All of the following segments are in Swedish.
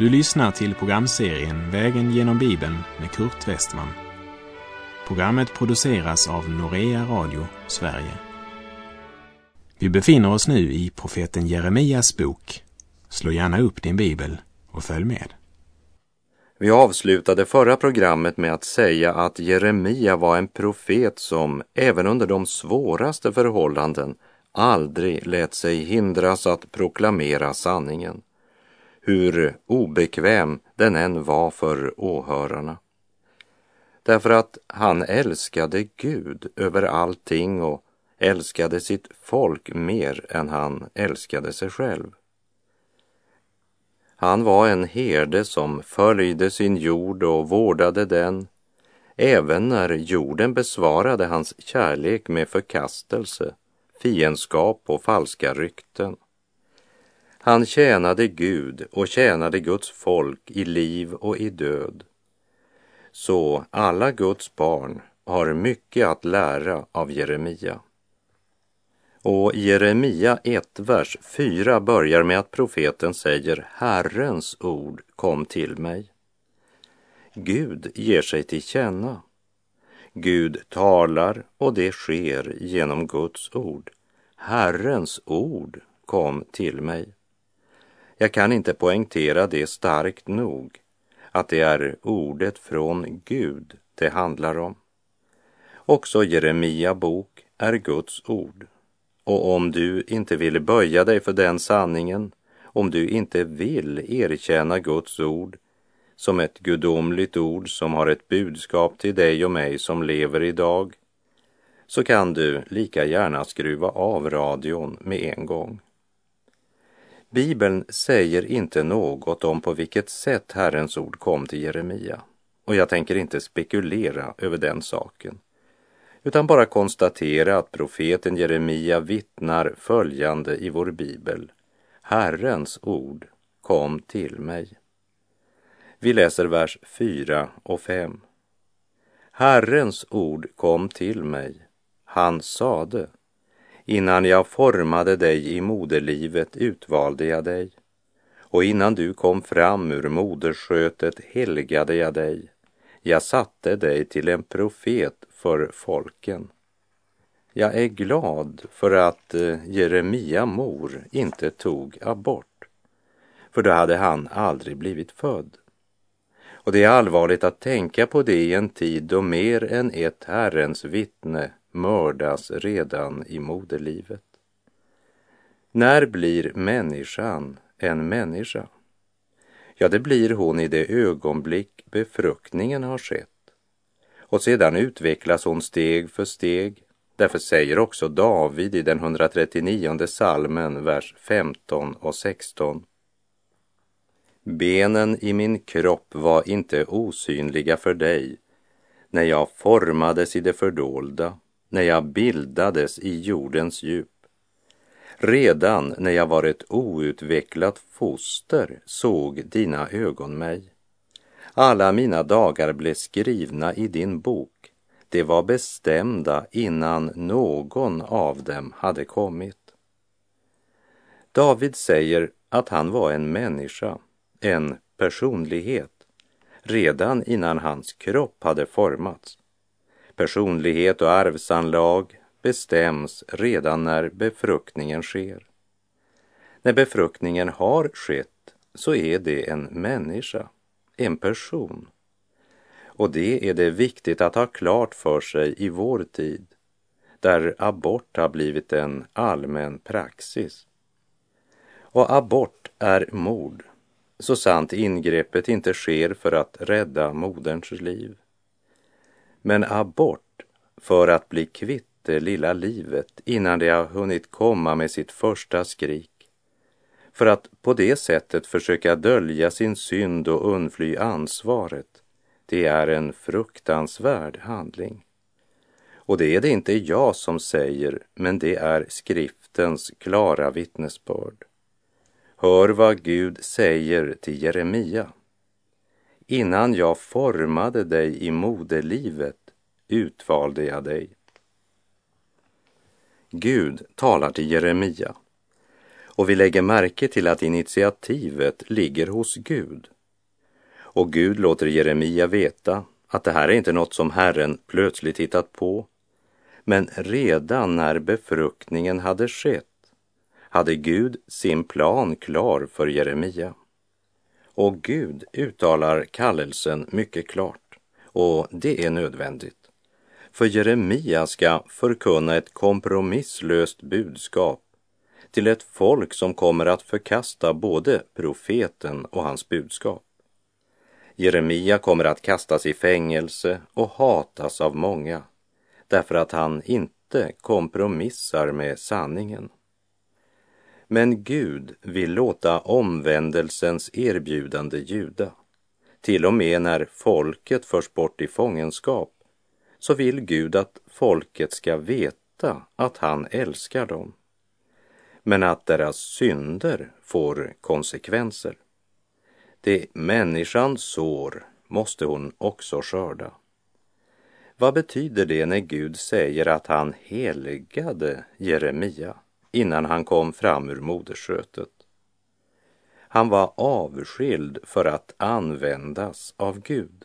Du lyssnar till programserien Vägen genom Bibeln med Kurt Westman. Programmet produceras av Norea Radio Sverige. Vi befinner oss nu i profeten Jeremias bok. Slå gärna upp din bibel och följ med. Vi avslutade förra programmet med att säga att Jeremia var en profet som även under de svåraste förhållanden aldrig lät sig hindras att proklamera sanningen, hur obekväm den än var för åhörarna. Därför att han älskade Gud över allting och älskade sitt folk mer än han älskade sig själv. Han var en herde som följde sin jord och vårdade den, även när jorden besvarade hans kärlek med förkastelse, fiendskap och falska rykten. Han tjänade Gud och tjänade Guds folk i liv och i död. Så alla Guds barn har mycket att lära av Jeremia. Och Jeremia 1, vers 4 börjar med att profeten säger Herrens ord kom till mig. Gud ger sig till känna. Gud talar och det sker genom Guds ord. Herrens ord kom till mig. Jag kan inte poängtera det starkt nog att det är ordet från Gud det handlar om. Också Jeremia bok är Guds ord och om du inte vill böja dig för den sanningen, om du inte vill erkänna Guds ord som ett gudomligt ord som har ett budskap till dig och mig som lever idag, så kan du lika gärna skruva av radion med en gång. Bibeln säger inte något om på vilket sätt Herrens ord kom till Jeremia och jag tänker inte spekulera över den saken utan bara konstatera att profeten Jeremia vittnar följande i vår bibel. Herrens ord kom till mig. Vi läser vers 4 och 5. Herrens ord kom till mig. Han sade, innan jag formade dig i moderlivet utvalde jag dig och innan du kom fram ur moderskötet helgade jag dig. Jag satte dig till en profet för folken. Jag är glad för att eh, Jeremia mor inte tog abort, för då hade han aldrig blivit född. Och det är allvarligt att tänka på det i en tid då mer än ett Herrens vittne mördas redan i moderlivet. När blir människan en människa? Ja, det blir hon i det ögonblick befruktningen har skett och sedan utvecklas hon steg för steg. Därför säger också David i den 139 salmen, vers 15 och 16. Benen i min kropp var inte osynliga för dig när jag formades i det fördolda, när jag bildades i jordens djup. Redan när jag var ett outvecklat foster såg dina ögon mig. Alla mina dagar blev skrivna i din bok. De var bestämda innan någon av dem hade kommit. David säger att han var en människa, en personlighet, redan innan hans kropp hade formats. Personlighet och arvsanlag bestäms redan när befruktningen sker. När befruktningen har skett så är det en människa en person. Och det är det viktigt att ha klart för sig i vår tid, där abort har blivit en allmän praxis. Och abort är mord, så sant ingreppet inte sker för att rädda moderns liv. Men abort för att bli kvitt det lilla livet innan det har hunnit komma med sitt första skrik för att på det sättet försöka dölja sin synd och undfly ansvaret, det är en fruktansvärd handling. Och det är det inte jag som säger, men det är skriftens klara vittnesbörd. Hör vad Gud säger till Jeremia. Innan jag formade dig i moderlivet utvalde jag dig. Gud talar till Jeremia Och vi lägger märke till att initiativet ligger hos Gud. Och Gud låter Jeremia veta att det här är inte något som Herren plötsligt hittat på. Men redan när befruktningen hade skett hade Gud sin plan klar för Jeremia. Och Gud uttalar kallelsen mycket klart och det är nödvändigt. För Jeremia ska förkunna ett kompromisslöst budskap till ett folk som kommer att förkasta både profeten och hans budskap. Jeremia kommer att kastas i fängelse och hatas av många därför att han inte kompromissar med sanningen. Men Gud vill låta omvändelsens erbjudande ljuda. Till och med när folket förs bort i fångenskap så vill Gud att folket ska veta att han älskar dem. Men att deras synder får konsekvenser. Det människan sår måste hon också skörda. Vad betyder det när Gud säger att han helgade Jeremia innan han kom fram ur moderskötet? Han var avskild för att användas av Gud.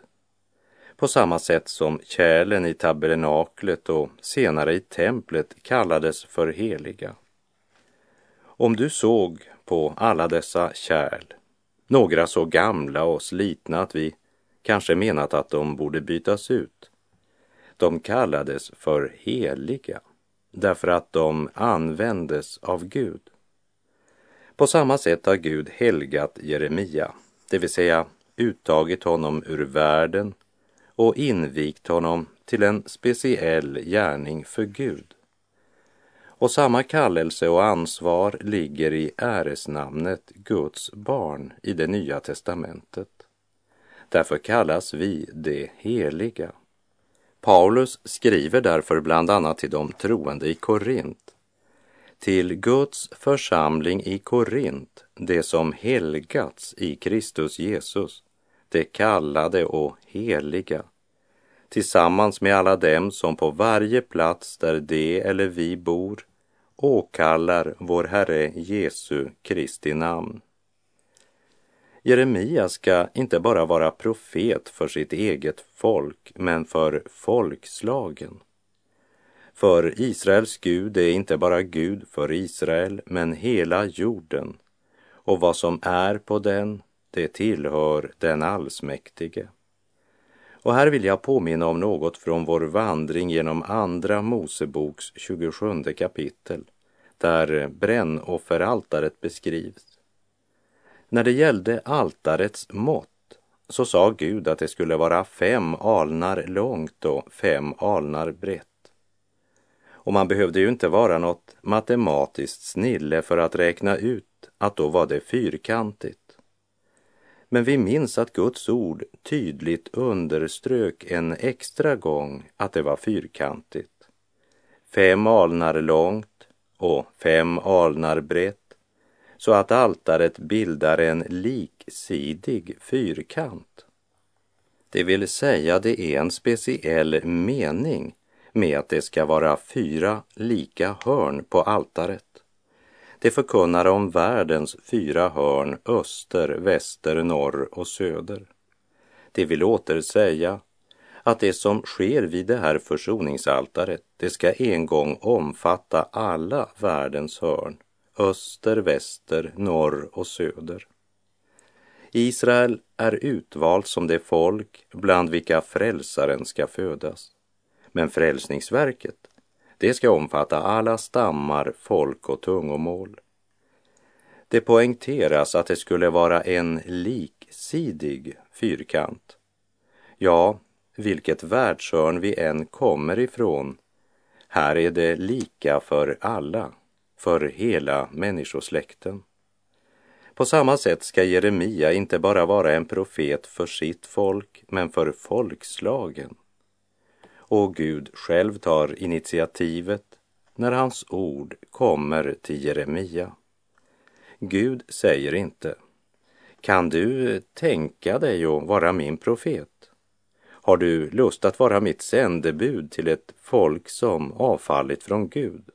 På samma sätt som kärlen i tabernaklet och senare i templet kallades för heliga. Om du såg på alla dessa kärl några så gamla och slitna att vi kanske menat att de borde bytas ut. De kallades för heliga därför att de användes av Gud. På samma sätt har Gud helgat Jeremia, det vill säga uttagit honom ur världen och invigt honom till en speciell gärning för Gud. Och samma kallelse och ansvar ligger i äresnamnet Guds barn i det nya testamentet. Därför kallas vi det heliga. Paulus skriver därför bland annat till de troende i Korint. Till Guds församling i Korint, det som helgats i Kristus Jesus, det kallade och heliga, tillsammans med alla dem som på varje plats där de eller vi bor åkallar vår Herre Jesu Kristi namn. Jeremia ska inte bara vara profet för sitt eget folk, men för folkslagen. För Israels Gud är inte bara Gud för Israel, men hela jorden. Och vad som är på den, det tillhör den allsmäktige. Och här vill jag påminna om något från vår vandring genom Andra Moseboks 27 kapitel, där brännofferaltaret beskrivs. När det gällde altarets mått så sa Gud att det skulle vara fem alnar långt och fem alnar brett. Och man behövde ju inte vara något matematiskt snille för att räkna ut att då var det fyrkantigt. Men vi minns att Guds ord tydligt underströk en extra gång att det var fyrkantigt. Fem alnar långt och fem alnar brett så att altaret bildar en liksidig fyrkant. Det vill säga, det är en speciell mening med att det ska vara fyra lika hörn på altaret. Det förkunnar om världens fyra hörn öster, väster, norr och söder. Det vill åter säga att det som sker vid det här försoningsaltaret, det ska en gång omfatta alla världens hörn öster, väster, norr och söder. Israel är utvalt som det folk bland vilka frälsaren ska födas. Men frälsningsverket, det ska omfatta alla stammar, folk och tungomål. Det poängteras att det skulle vara en liksidig fyrkant. Ja, vilket världshörn vi än kommer ifrån, här är det lika för alla för hela människosläkten. På samma sätt ska Jeremia inte bara vara en profet för sitt folk, men för folkslagen. Och Gud själv tar initiativet när hans ord kommer till Jeremia. Gud säger inte, kan du tänka dig att vara min profet? Har du lust att vara mitt sändebud till ett folk som avfallit från Gud?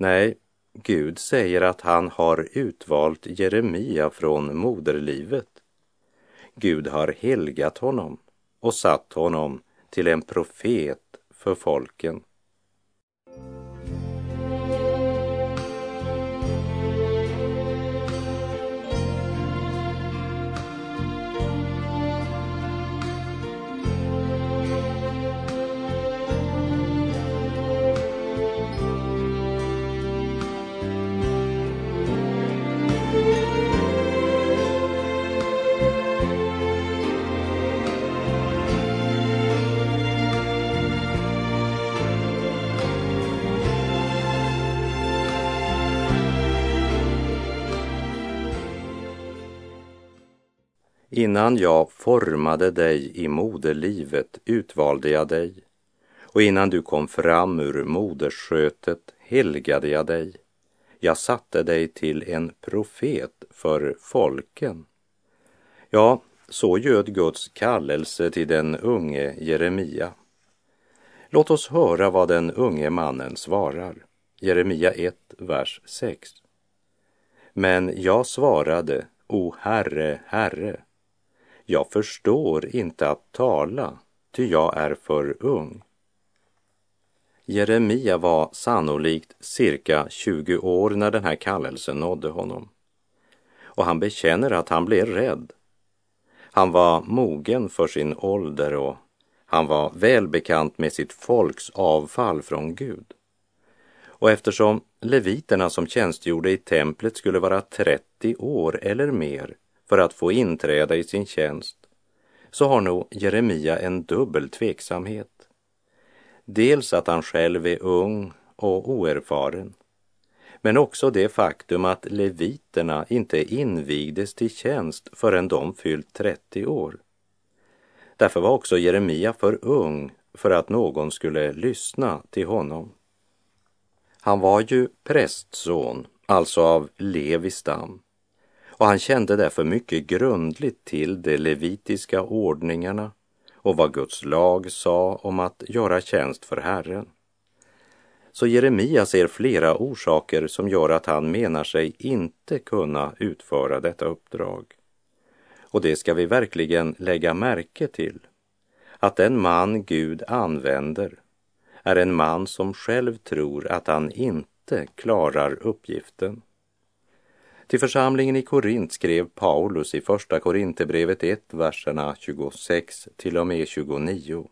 Nej, Gud säger att han har utvalt Jeremia från moderlivet. Gud har helgat honom och satt honom till en profet för folken. Innan jag formade dig i moderlivet utvalde jag dig och innan du kom fram ur moderskötet helgade jag dig. Jag satte dig till en profet för folken. Ja, så göd Guds kallelse till den unge Jeremia. Låt oss höra vad den unge mannen svarar. Jeremia 1, vers 6. Men jag svarade, O Herre, Herre, jag förstår inte att tala, ty jag är för ung. Jeremia var sannolikt cirka 20 år när den här kallelsen nådde honom. Och han bekänner att han blev rädd. Han var mogen för sin ålder och han var välbekant med sitt folks avfall från Gud. Och eftersom leviterna som tjänstgjorde i templet skulle vara 30 år eller mer för att få inträda i sin tjänst så har nog Jeremia en dubbel tveksamhet. Dels att han själv är ung och oerfaren men också det faktum att leviterna inte invigdes till tjänst förrän de fyllt 30 år. Därför var också Jeremia för ung för att någon skulle lyssna till honom. Han var ju prästson, alltså av Levi stam, och han kände därför mycket grundligt till de levitiska ordningarna och vad Guds lag sa om att göra tjänst för Herren. Så Jeremia ser flera orsaker som gör att han menar sig inte kunna utföra detta uppdrag. Och det ska vi verkligen lägga märke till, att den man Gud använder är en man som själv tror att han inte klarar uppgiften. Till församlingen i Korint skrev Paulus i Första Korinthierbrevet 1, verserna 26 till och med 29.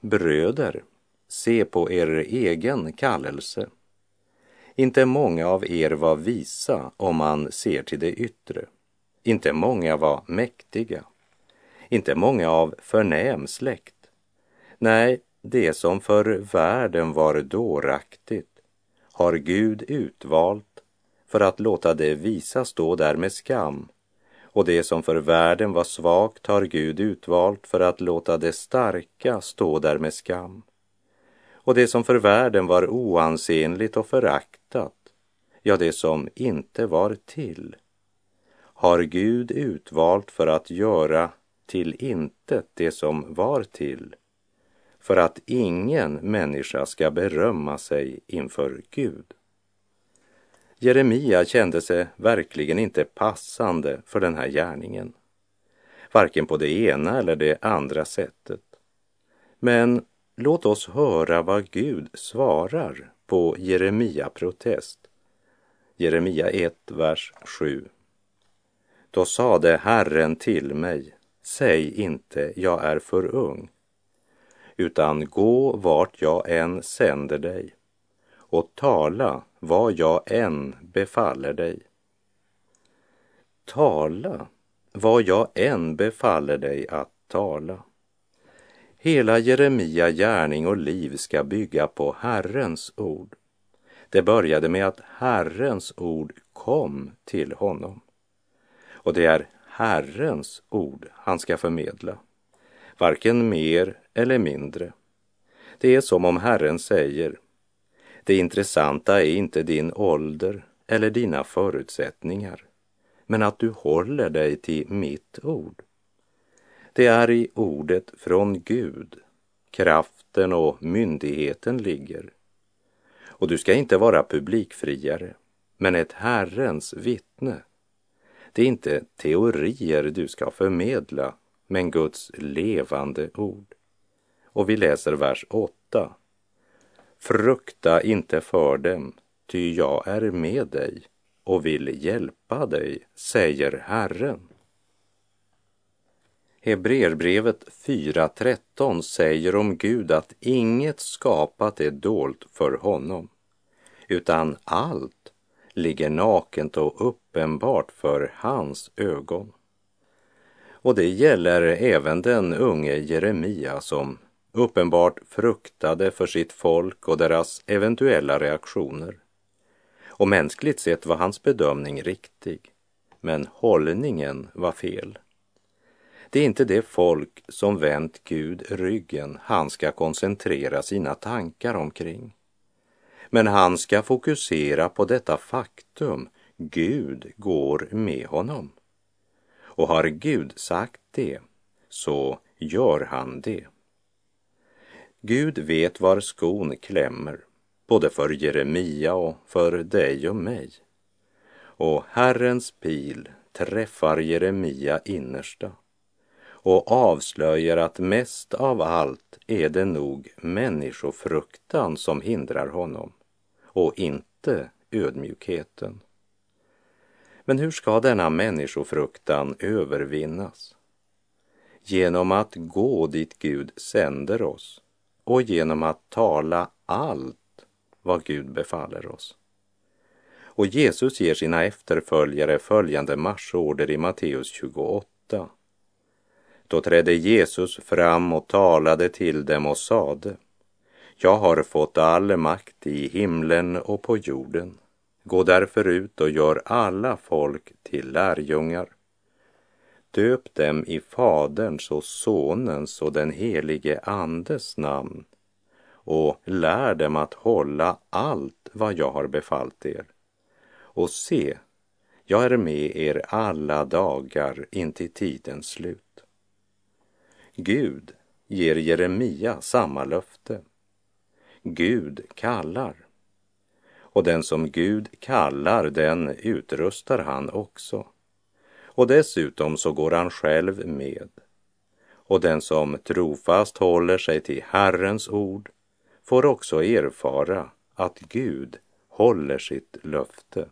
Bröder, se på er egen kallelse. Inte många av er var visa om man ser till det yttre. Inte många var mäktiga. Inte många av förnäm släkt. Nej, det som för världen var dåraktigt har Gud utvalt för att låta det visa stå där med skam. Och det som för världen var svagt har Gud utvalt för att låta det starka stå där med skam. Och det som för världen var oansenligt och föraktat, ja, det som inte var till, har Gud utvalt för att göra till intet det som var till, för att ingen människa ska berömma sig inför Gud. Jeremia kände sig verkligen inte passande för den här gärningen, varken på det ena eller det andra sättet. Men låt oss höra vad Gud svarar på Jeremia protest. Jeremia 1, vers 7. Då sade Herren till mig, säg inte, jag är för ung, utan gå vart jag än sänder dig och tala vad jag än befaller dig. Tala vad jag än befaller dig att tala. Hela Jeremia gärning och liv ska bygga på Herrens ord. Det började med att Herrens ord kom till honom. Och det är Herrens ord han ska förmedla, varken mer eller mindre. Det är som om Herren säger, det intressanta är inte din ålder eller dina förutsättningar, men att du håller dig till mitt ord. Det är i ordet från Gud kraften och myndigheten ligger. Och du ska inte vara publikfriare, men ett Herrens vittne. Det är inte teorier du ska förmedla, men Guds levande ord. Och vi läser vers 8. Frukta inte för dem, ty jag är med dig och vill hjälpa dig, säger Herren. Hebreerbrevet 4.13 säger om Gud att inget skapat är dolt för honom, utan allt ligger nakent och uppenbart för hans ögon. Och det gäller även den unge Jeremia som uppenbart fruktade för sitt folk och deras eventuella reaktioner. Och mänskligt sett var hans bedömning riktig, men hållningen var fel. Det är inte det folk som vänt Gud ryggen han ska koncentrera sina tankar omkring. Men han ska fokusera på detta faktum, Gud går med honom. Och har Gud sagt det, så gör han det. Gud vet var skon klämmer, både för Jeremia och för dig och mig. Och Herrens pil träffar Jeremia innersta och avslöjar att mest av allt är det nog människofruktan som hindrar honom och inte ödmjukheten. Men hur ska denna människofruktan övervinnas? Genom att gå dit Gud sänder oss och genom att tala allt vad Gud befaller oss. Och Jesus ger sina efterföljare följande marsorder i Matteus 28. Då trädde Jesus fram och talade till dem och sade Jag har fått all makt i himlen och på jorden. Gå därför ut och gör alla folk till lärjungar. Döp dem i Faderns och Sonens och den helige Andes namn och lär dem att hålla allt vad jag har befallt er. Och se, jag är med er alla dagar intill tidens slut. Gud ger Jeremia samma löfte. Gud kallar. Och den som Gud kallar, den utrustar han också. Och dessutom så går han själv med. Och den som trofast håller sig till Herrens ord får också erfara att Gud håller sitt löfte.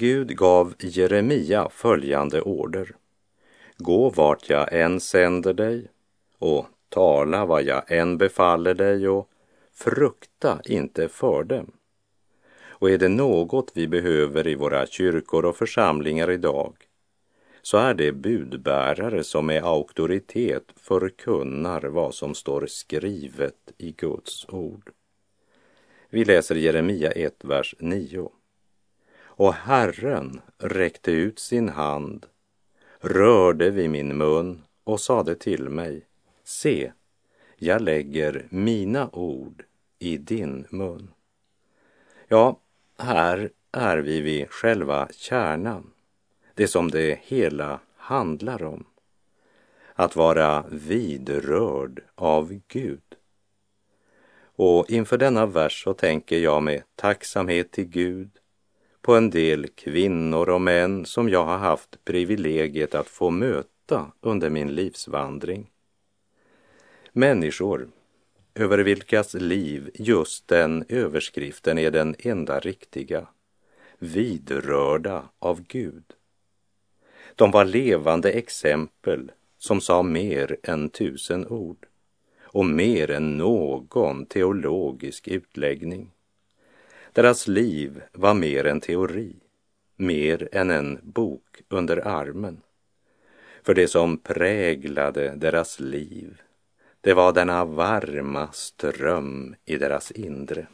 Gud gav Jeremia följande order. Gå vart jag än sänder dig och tala vad jag än befaller dig och frukta inte för dem. Och är det något vi behöver i våra kyrkor och församlingar idag så är det budbärare som med auktoritet förkunnar vad som står skrivet i Guds ord. Vi läser Jeremia 1, vers 9. Och Herren räckte ut sin hand, rörde vid min mun och sade till mig, se, jag lägger mina ord i din mun. Ja, här är vi vid själva kärnan, det som det hela handlar om. Att vara vidrörd av Gud. Och inför denna vers så tänker jag med tacksamhet till Gud på en del kvinnor och män som jag har haft privilegiet att få möta under min livsvandring. Människor över vilkas liv just den överskriften är den enda riktiga, vidrörda av Gud. De var levande exempel som sa mer än tusen ord och mer än någon teologisk utläggning. Deras liv var mer en teori, mer än en bok under armen. För det som präglade deras liv, Det var denna varma ström i deras inre.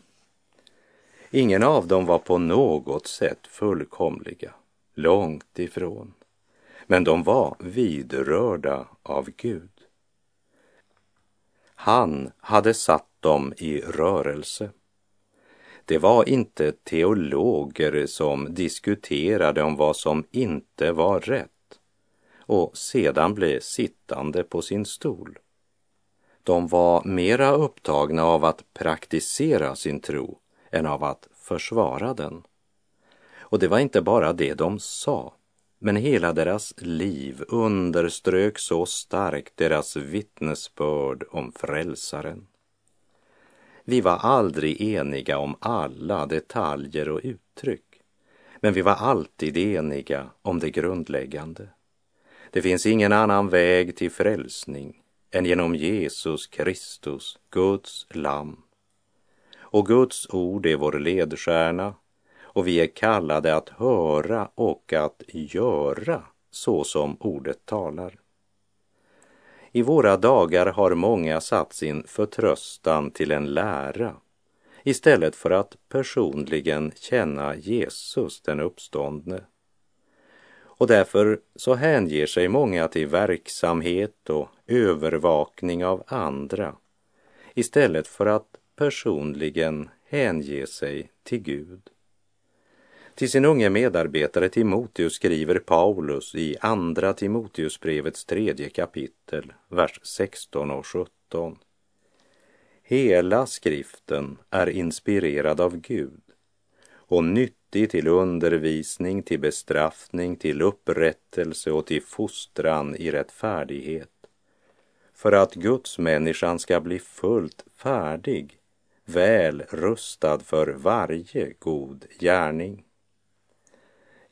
Ingen av dem var på något sätt fullkomliga, långt ifrån. Men de var vidrörda av Gud. Han hade satt dem i rörelse. Det var inte teologer som diskuterade om vad som inte var rätt och sedan blev sittande på sin stol. De var mera upptagna av att praktisera sin tro än av att försvara den. Och det var inte bara det de sa, men hela deras liv underströk så starkt deras vittnesbörd om frälsaren. Vi var aldrig eniga om alla detaljer och uttryck, men vi var alltid eniga om det grundläggande. Det finns ingen annan väg till frälsning än genom Jesus Kristus, Guds lamm. Och Guds ord är vår ledstjärna och vi är kallade att höra och att göra så som ordet talar. I våra dagar har många satt sin förtröstan till en lära istället för att personligen känna Jesus den uppståndne. Och därför så hänger sig många till verksamhet och övervakning av andra istället för att personligen hänge sig till Gud. Till sin unge medarbetare Timoteus skriver Paulus i Andra Timoteusbrevets tredje kapitel, vers 16 och 17. Hela skriften är inspirerad av Gud och nyttig till undervisning, till bestraffning, till upprättelse och till fostran i rättfärdighet för att Guds människan ska bli fullt färdig, väl rustad för varje god gärning.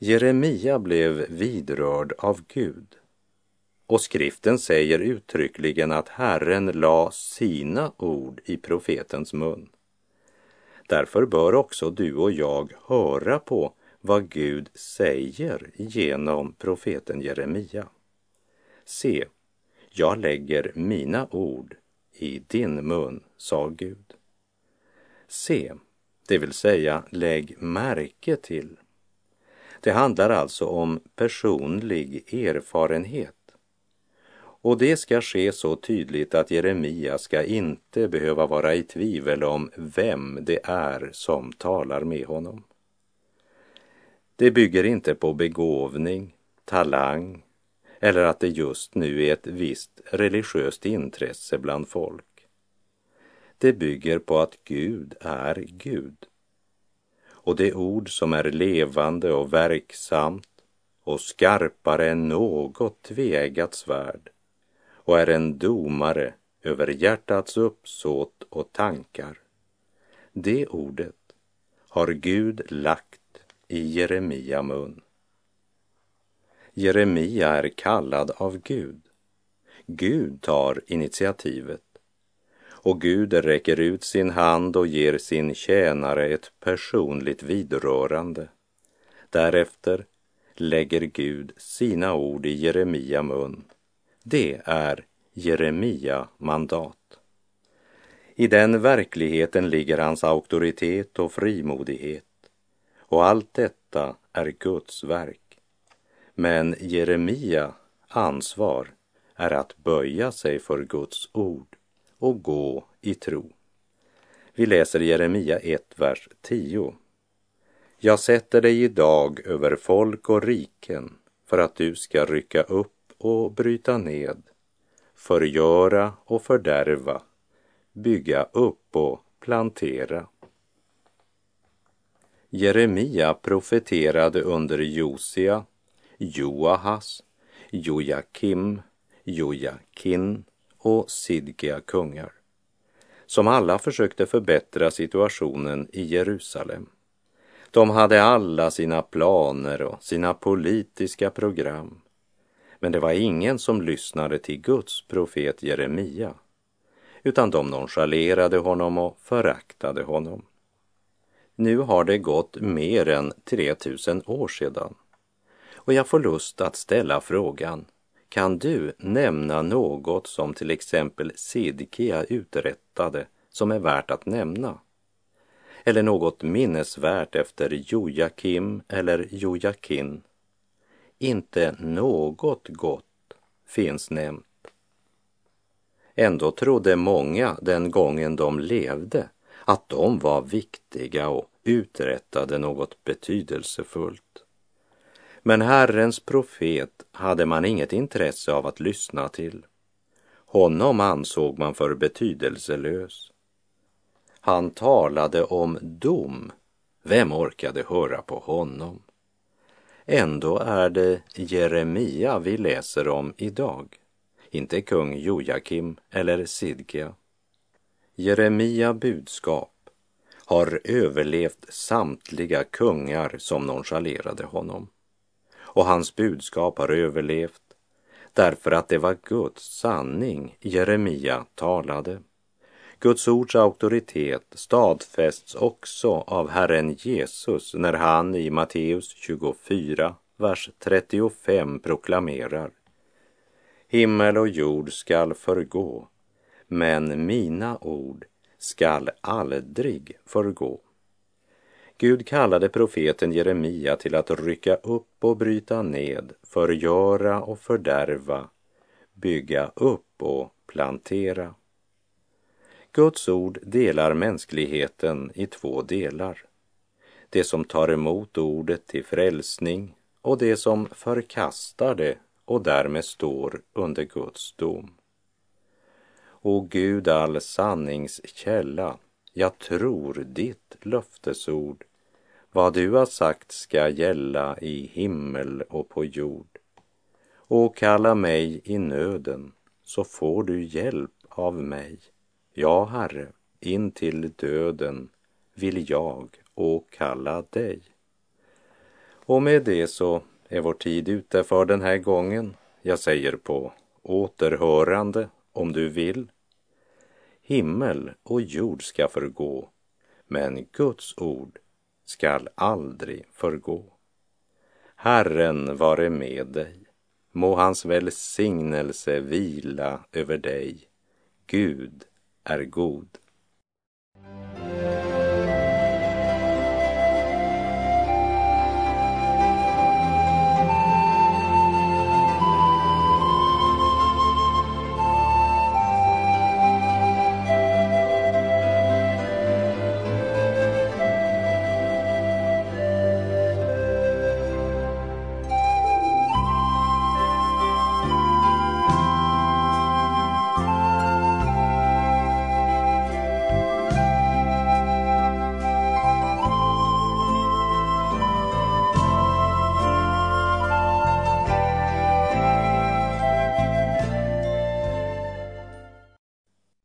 Jeremia blev vidrörd av Gud och skriften säger uttryckligen att Herren la sina ord i profetens mun. Därför bör också du och jag höra på vad Gud säger genom profeten Jeremia. Se, jag lägger mina ord i din mun, sa Gud. Se, det vill säga lägg märke till. Det handlar alltså om personlig erfarenhet. Och det ska ske så tydligt att Jeremia ska inte behöva vara i tvivel om vem det är som talar med honom. Det bygger inte på begåvning, talang eller att det just nu är ett visst religiöst intresse bland folk. Det bygger på att Gud är Gud. Och det ord som är levande och verksamt och skarpare än något tvegat svärd och är en domare över hjärtats uppsåt och tankar. Det ordet har Gud lagt i Jeremia mun. Jeremia är kallad av Gud. Gud tar initiativet och Gud räcker ut sin hand och ger sin tjänare ett personligt vidrörande. Därefter lägger Gud sina ord i Jeremia mun. Det är Jeremia mandat. I den verkligheten ligger hans auktoritet och frimodighet och allt detta är Guds verk. Men Jeremia ansvar är att böja sig för Guds ord och gå i tro. Vi läser Jeremia 1, vers 10. Jag sätter dig idag över folk och riken för att du ska rycka upp och bryta ned, förgöra och fördärva, bygga upp och plantera. Jeremia profeterade under Josia Joahas, Jojakim, Jojakin och Sidkia kungar, som alla försökte förbättra situationen i Jerusalem. De hade alla sina planer och sina politiska program. Men det var ingen som lyssnade till Guds profet Jeremia, utan de nonchalerade honom och föraktade honom. Nu har det gått mer än 3000 år sedan och jag får lust att ställa frågan, kan du nämna något som till exempel Sidkia uträttade som är värt att nämna? Eller något minnesvärt efter Jojakim eller Jojakin? Inte något gott finns nämnt. Ändå trodde många den gången de levde att de var viktiga och uträttade något betydelsefullt. Men Herrens profet hade man inget intresse av att lyssna till. Honom ansåg man för betydelselös. Han talade om dom. Vem orkade höra på honom? Ändå är det Jeremia vi läser om idag, inte kung Jojakim eller Sidkia. Jeremia budskap har överlevt samtliga kungar som nonchalerade honom. Och hans budskap har överlevt därför att det var Guds sanning Jeremia talade. Guds ords auktoritet stadfästs också av Herren Jesus när han i Matteus 24, vers 35 proklamerar Himmel och jord skall förgå, men mina ord skall aldrig förgå. Gud kallade profeten Jeremia till att rycka upp och bryta ned, förgöra och fördärva, bygga upp och plantera. Guds ord delar mänskligheten i två delar. Det som tar emot ordet till frälsning och det som förkastar det och därmed står under Guds dom. O Gud, all sanningskälla, jag tror ditt löftesord. Vad du har sagt ska gälla i himmel och på jord. Och kalla mig i nöden, så får du hjälp av mig. Ja, Herre, in till döden vill jag åkalla dig. Och med det så är vår tid ute för den här gången. Jag säger på återhörande om du vill. Himmel och jord ska förgå, men Guds ord skall aldrig förgå. Herren vare med dig. Må hans välsignelse vila över dig. Gud är god.